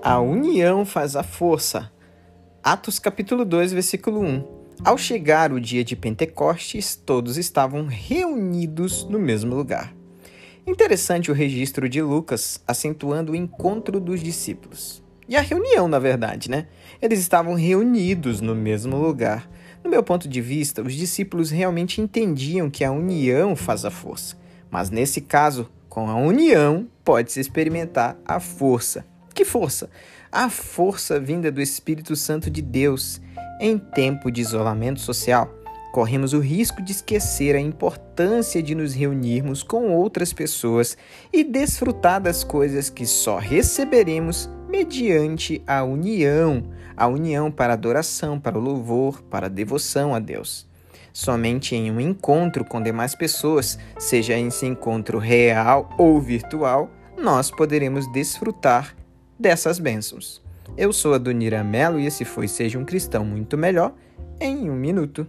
A união faz a força. Atos capítulo 2, versículo 1. Ao chegar o dia de Pentecostes, todos estavam reunidos no mesmo lugar. Interessante o registro de Lucas acentuando o encontro dos discípulos. E a reunião, na verdade, né? Eles estavam reunidos no mesmo lugar. No meu ponto de vista, os discípulos realmente entendiam que a união faz a força. Mas nesse caso, com a união, pode-se experimentar a força. Que força? A força vinda do Espírito Santo de Deus. Em tempo de isolamento social, corremos o risco de esquecer a importância de nos reunirmos com outras pessoas e desfrutar das coisas que só receberemos mediante a união a união para adoração, para o louvor, para a devoção a Deus. Somente em um encontro com demais pessoas, seja esse encontro real ou virtual, nós poderemos desfrutar dessas bênçãos. Eu sou a Donira Mello e esse foi Seja um Cristão Muito Melhor em um Minuto.